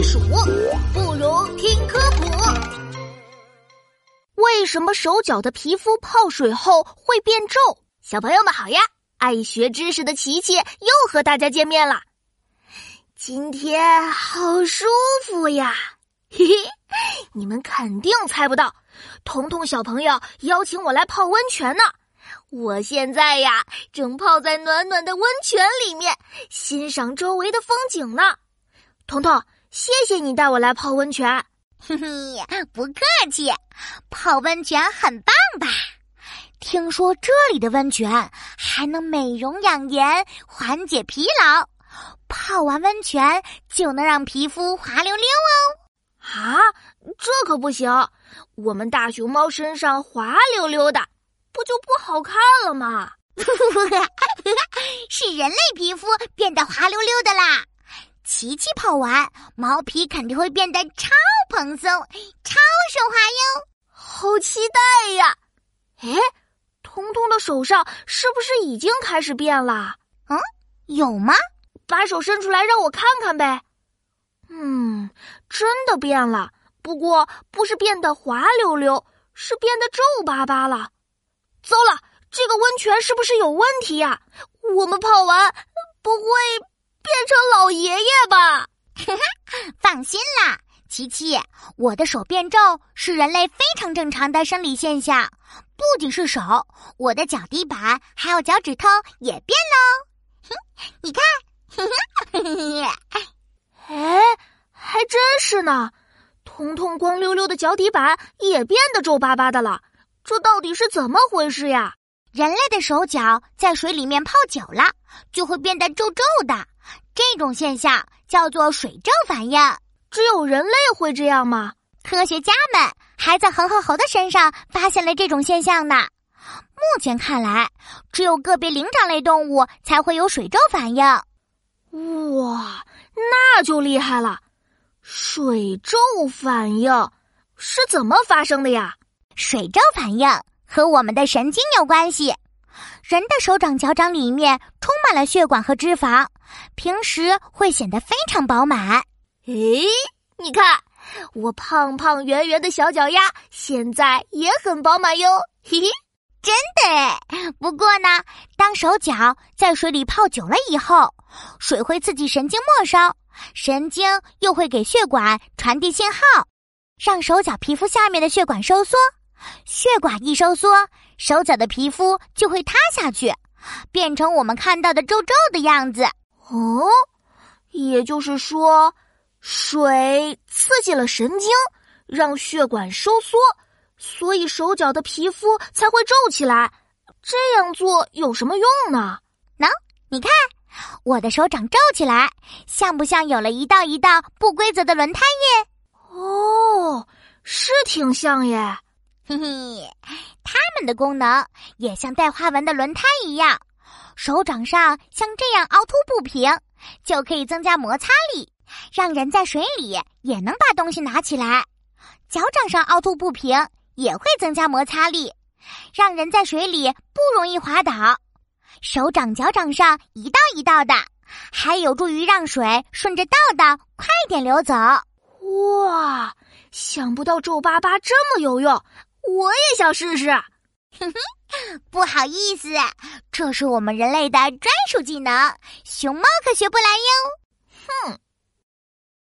避暑，不如听科普。为什么手脚的皮肤泡水后会变皱？小朋友们好呀！爱学知识的琪琪又和大家见面了。今天好舒服呀！嘿嘿，你们肯定猜不到，彤彤小朋友邀请我来泡温泉呢。我现在呀，正泡在暖暖的温泉里面，欣赏周围的风景呢。彤彤，谢谢你带我来泡温泉。嘿嘿，不客气。泡温泉很棒吧？听说这里的温泉还能美容养颜、缓解疲劳，泡完温泉就能让皮肤滑溜溜哦。啊，这可不行！我们大熊猫身上滑溜溜的。不就不好看了吗？是人类皮肤变得滑溜溜的啦。琪琪泡完，毛皮肯定会变得超蓬松、超顺滑哟。好期待呀！哎，彤彤的手上是不是已经开始变了？嗯，有吗？把手伸出来让我看看呗。嗯，真的变了，不过不是变得滑溜溜，是变得皱巴巴了。糟了，这个温泉是不是有问题呀？我们泡完不会变成老爷爷吧？放心啦，琪琪，我的手变皱是人类非常正常的生理现象。不仅是手，我的脚底板还有脚趾头也变喽。哼，你看，哎，还真是呢。彤彤光溜溜的脚底板也变得皱巴巴的了。这到底是怎么回事呀？人类的手脚在水里面泡久了，就会变得皱皱的。这种现象叫做水皱反应。只有人类会这样吗？科学家们还在恒河猴的身上发现了这种现象呢。目前看来，只有个别灵长类动物才会有水皱反应。哇，那就厉害了！水皱反应是怎么发生的呀？水皱反应和我们的神经有关系。人的手掌、脚掌里面充满了血管和脂肪，平时会显得非常饱满。诶，你看我胖胖圆圆的小脚丫，现在也很饱满哟。嘿嘿，真的。不过呢，当手脚在水里泡久了以后，水会刺激神经末梢，神经又会给血管传递信号，让手脚皮肤下面的血管收缩。血管一收缩，手脚的皮肤就会塌下去，变成我们看到的皱皱的样子。哦，也就是说，水刺激了神经，让血管收缩，所以手脚的皮肤才会皱起来。这样做有什么用呢？喏，你看我的手掌皱起来，像不像有了一道一道不规则的轮胎耶？哦，是挺像耶。嘿嘿，它们的功能也像带花纹的轮胎一样，手掌上像这样凹凸不平，就可以增加摩擦力，让人在水里也能把东西拿起来；脚掌上凹凸不平，也会增加摩擦力，让人在水里不容易滑倒。手掌、脚掌上一道一道的，还有助于让水顺着道道快点流走。哇，想不到皱巴巴这么有用！我也想试试，哼哼，不好意思，这是我们人类的专属技能，熊猫可学不来哟。哼